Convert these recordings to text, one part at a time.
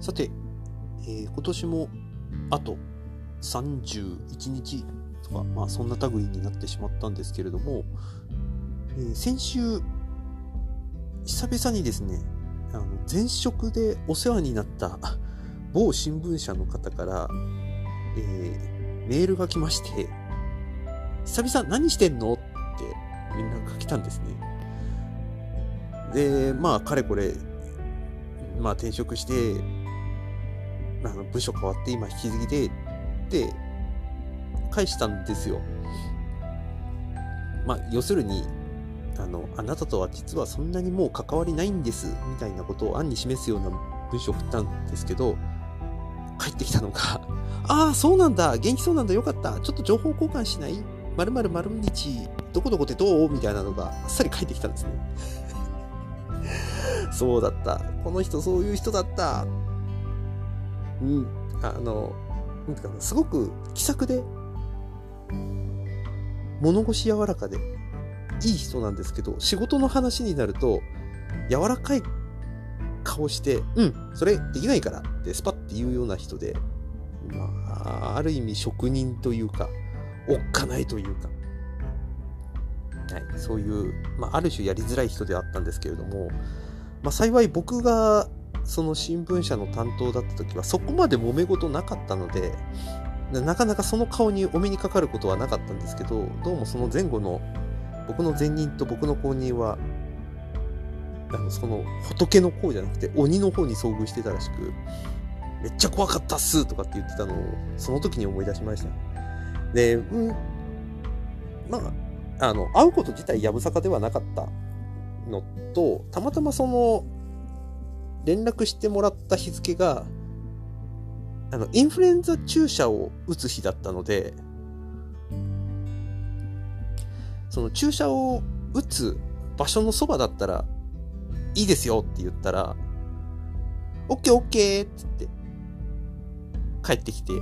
さて、えー今年もあと31日とか、まあそんな類になってしまったんですけれども、えー先週、久々にですね、あの前職でお世話になった 某新聞社の方から、えーメールが来まして、久々何してんの？って連絡が来たんですね。で、まあ、かれこれ、まあ、転職して、あの部署変わって今引き継ぎでって返したんですよ。まあ要するにあのあなたとは実はそんなにもう関わりないんですみたいなことを暗に示すような文章を送ったんですけど返ってきたのが「ああそうなんだ元気そうなんだよかったちょっと情報交換しない？〇〇〇日どこどこでどう?」みたいなのがあっさり返ってきたんですね。そうだった。この人そういう人だった。うん、あの、なんていうかな、すごく気さくで、物腰柔らかで、いい人なんですけど、仕事の話になると、柔らかい顔して、うん、それできないからってスパッて言うような人で、まあ、ある意味職人というか、おっかないというか、はい、そういう、まあ、ある種やりづらい人であったんですけれども、まあ、幸い僕がその新聞社の担当だった時はそこまで揉め事なかったのでなかなかその顔にお目にかかることはなかったんですけどどうもその前後の僕の前任と僕の後任はあのその仏の方じゃなくて鬼の方に遭遇してたらしくめっちゃ怖かったっすとかって言ってたのをその時に思い出しました。でうんまああの会うこと自体やぶさかではなかったのとたまたまその連絡してもらった日付が、あの、インフルエンザ注射を打つ日だったので、その注射を打つ場所のそばだったら、いいですよって言ったら、オッケーオッケーって言って、帰ってきて、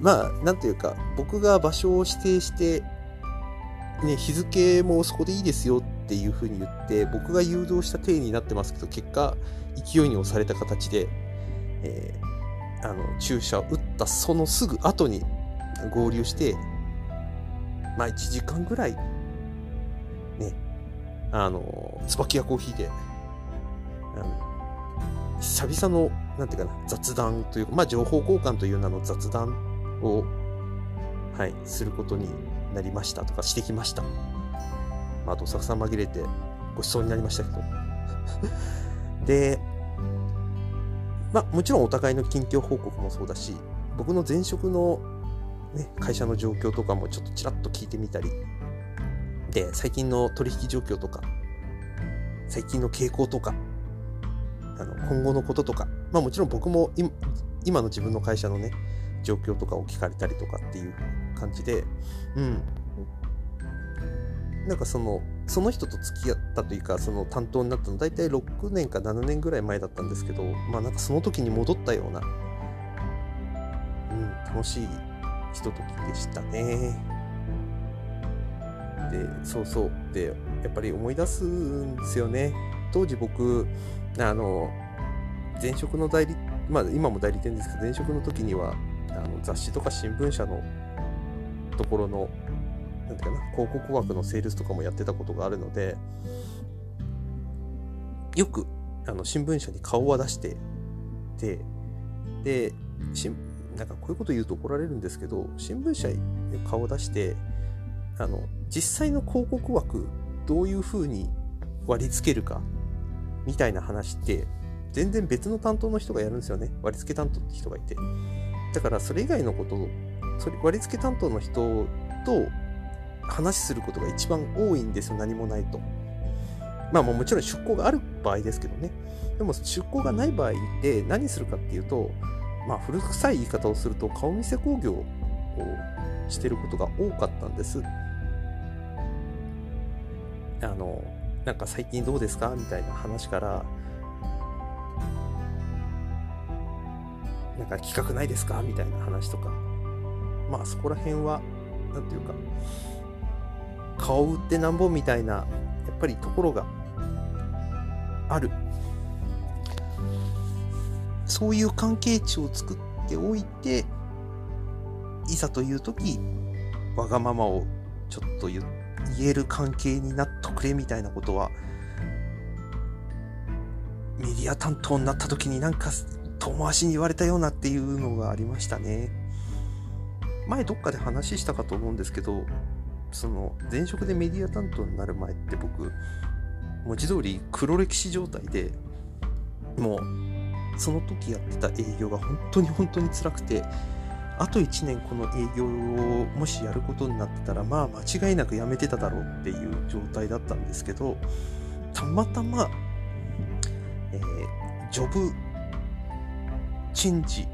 まあ、なんというか、僕が場所を指定して、ね、日付もそこでいいですよっていうふうに言って、僕が誘導した体になってますけど、結果、勢いに押された形で、えーあの、注射を打ったそのすぐ後に合流して、まあ1時間ぐらい、ね、あの、椿屋コーヒーで、あの、久々の、なんていうかな、雑談というか、まあ情報交換という名の雑談を、はい、することになりましたとかしてきました。まあ、あと、さくさん紛れてごちそうになりましたけど。で、まあ、もちろんお互いの近況報告もそうだし、僕の前職の、ね、会社の状況とかもちょっとちらっと聞いてみたり、で、最近の取引状況とか、最近の傾向とか、あの今後のこととか、まあもちろん僕も今の自分の会社のね、状況とかを聞かれたりとかっていう感じで、うん。なんかその、その人と付き合ったというか、その担当になったの大体6年か7年ぐらい前だったんですけど、まあなんかその時に戻ったような、うん、楽しいひとときでしたね。で、そうそう。で、やっぱり思い出すんですよね。当時僕、あの、前職の代理、まあ今も代理店ですけど、前職の時には、あの雑誌とか新聞社のところの、なんていうかな、広告枠のセールスとかもやってたことがあるので、よくあの新聞社に顔は出してて、で、しなんかこういうこと言うと怒られるんですけど、新聞社に顔を出して、あの、実際の広告枠、どういうふうに割り付けるか、みたいな話って、全然別の担当の人がやるんですよね。割り付け担当って人がいて。だからそれ以外のことを、それ割り付け担当の人と話することが一番多いんですよ。何もないと。まあもうもちろん出向がある場合ですけどね。でも出向がない場合で何するかっていうと、まあ古臭い言い方をすると顔見せ工業をしてることが多かったんです。あの、なんか最近どうですかみたいな話から、なんか企画ないですかみたいな話とか。まあそこら辺は、なんていうか、顔売ってなんぼみたいなやっぱりところがある。そういう関係値を作っておいていざという時わがままをちょっと言える関係になっとくれみたいなことはメディア担当になった時になんか遠回しに言われたようなっていうのがありましたね。前どっかで話したかと思うんですけどその前職でメディア担当になる前って僕文字通り黒歴史状態でもうその時やってた営業が本当に本当に辛くてあと1年この営業をもしやることになってたらまあ間違いなく辞めてただろうっていう状態だったんですけどたまたま、えー、ジョブチェンジ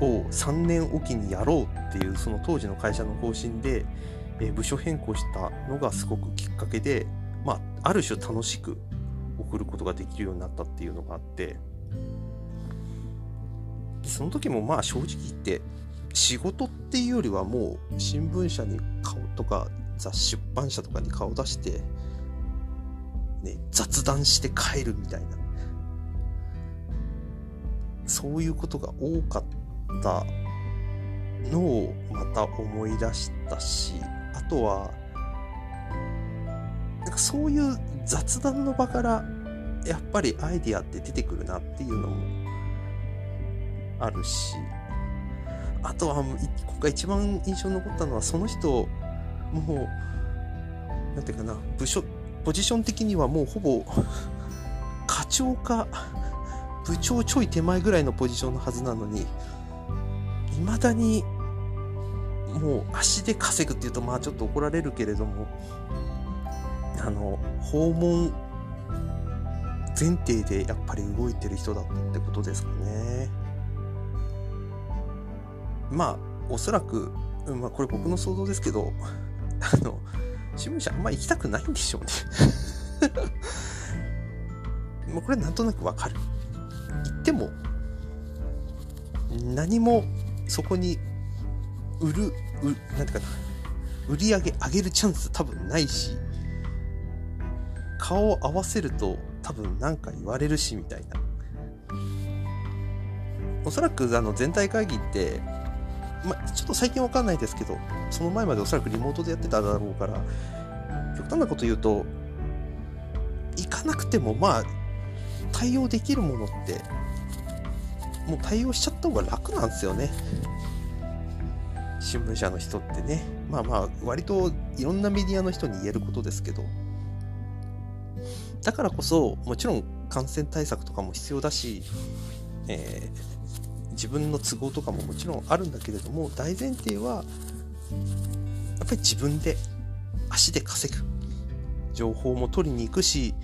を3年おきにやろうっていうその当時の会社の方針で、えー、部署変更したのがすごくきっかけで、まあ、ある種楽しく送ることができるようになったっていうのがあってその時もまあ正直言って仕事っていうよりはもう新聞社に顔とか雑出版社とかに顔出して、ね、雑談して帰るみたいな。そういうことが多かったのをまた思い出したしあとはなんかそういう雑談の場からやっぱりアイディアって出てくるなっていうのもあるしあとは今回一番印象に残ったのはその人もうなんていうかな部署ポジション的にはもうほぼ課長か部長ちょい手前ぐらいのポジションのはずなのにいまだにもう足で稼ぐっていうとまあちょっと怒られるけれどもあの訪問前提でやっぱり動いてる人だったってことですかね。まあおそらく、まあ、これ僕の想像ですけどあの新聞社あんま行きたくないんでしょうね もうこれなんとなくわかる行っても何もそこに売るうなんていうかな。売り上げ上げるチャンス多分ないし顔を合わせると多分何か言われるしみたいな。おそらくあの全体会議ってま、ちょっと最近わかんないですけど、その前までおそらくリモートでやってただろうから、極端なこと言うと、行かなくてもまあ、対応できるものって、もう対応しちゃった方が楽なんですよね。新聞社の人ってね。まあまあ、割といろんなメディアの人に言えることですけど、だからこそ、もちろん感染対策とかも必要だし、えー自分の都合とかももちろんあるんだけれども大前提はやっぱり自分で足で稼ぐ情報も取りに行くし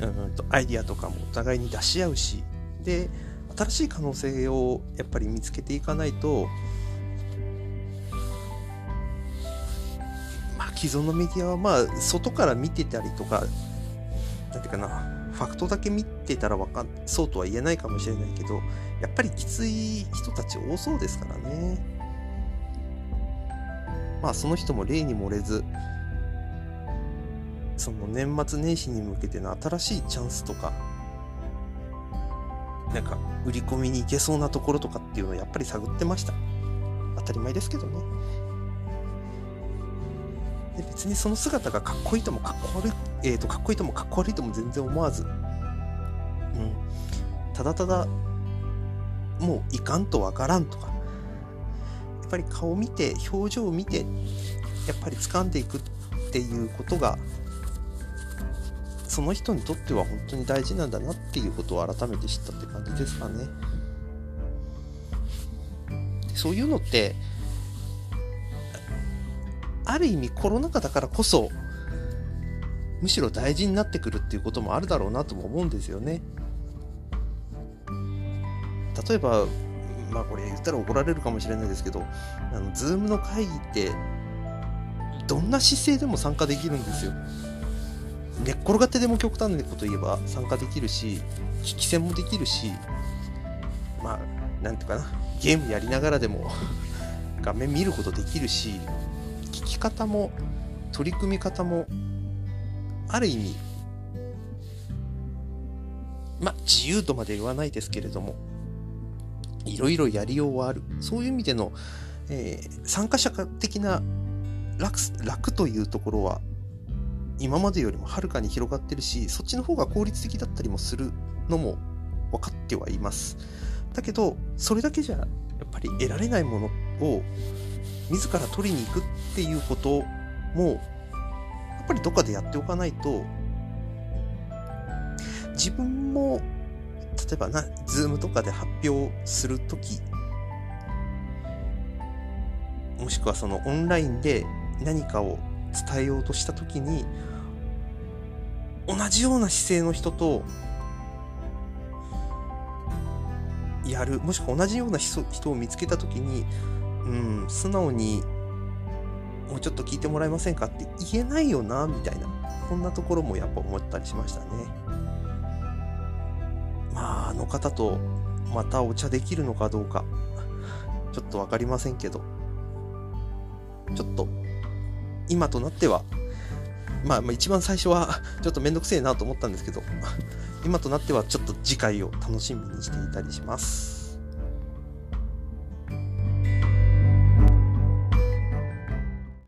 うんとアイディアとかもお互いに出し合うしで新しい可能性をやっぱり見つけていかないとまあ既存のメディアはまあ外から見てたりとか何ていうかなファクトだけ見てたらわかんそうとは言えないかもしれないけどやっぱりきつい人たち多そうですからね。まあその人も例に漏れずその年末年始に向けての新しいチャンスとかなんか売り込みに行けそうなところとかっていうのをやっぱり探ってました。当たり前ですけどね。で別にその姿がかっこいいともかっこ悪い、えー、とかっこいいともかっこ悪いとも全然思わず、うん、ただただもういかんとわからんとか。やっぱり顔見て表情を見てやっぱり掴んでいくっていうことがその人にとっては本当に大事なんだなっていうことを改めて知ったって感じですかね。そういうのってある意味コロナ禍だからこそむしろ大事になってくるっていうこともあるだろうなとも思うんですよね。例えば、まあこれ言ったら怒られるかもしれないですけど、あの、ズームの会議って、どんな姿勢でも参加できるんですよ。寝っ転がってでも極端なこと言えば参加できるし、聞き戦もできるし、まあ、なんていうかな、ゲームやりながらでも 画面見ることできるし、聞き方も取り組み方もある意味まあ、自由とまで言わないですけれども、いろいろやりようはある。そういう意味での、えー、参加者的な楽、楽というところは、今までよりもはるかに広がってるし、そっちの方が効率的だったりもするのも分かってはいます。だけど、それだけじゃ、やっぱり得られないものを自ら取りに行くっていうことも、やっぱりどっかでやっておかないと、自分も、例えばな、ズームとかで発表するとき、もしくはそのオンラインで何かを伝えようとしたときに、同じような姿勢の人とやる、もしくは同じような人を見つけたときに、うん、素直に、もうちょっと聞いてもらえませんかって言えないよな、みたいな、こんなところもやっぱ思ったりしましたね。まあ、あの方とまたお茶できるのかどうか、ちょっとわかりませんけど、ちょっと、今となっては、まあ、まあ、一番最初は ちょっとめんどくせえなと思ったんですけど、今となってはちょっと次回を楽しみにしていたりします。